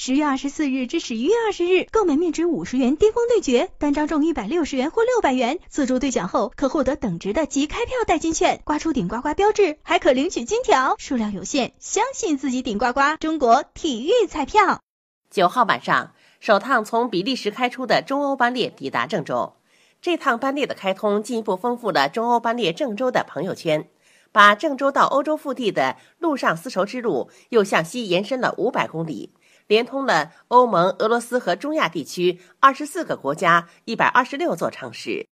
十月二十四日至十一月二十日，购买面值五十元巅峰对决，单张中一百六十元或六百元，自助兑奖后可获得等值的即开票代金券，刮出顶呱呱标志，还可领取金条，数量有限，相信自己顶呱呱！中国体育彩票。九号晚上，首趟从比利时开出的中欧班列抵达郑州，这趟班列的开通进一步丰富了中欧班列郑州的朋友圈。把郑州到欧洲腹地的陆上丝绸之路又向西延伸了五百公里，连通了欧盟、俄罗斯和中亚地区二十四个国家、一百二十六座城市。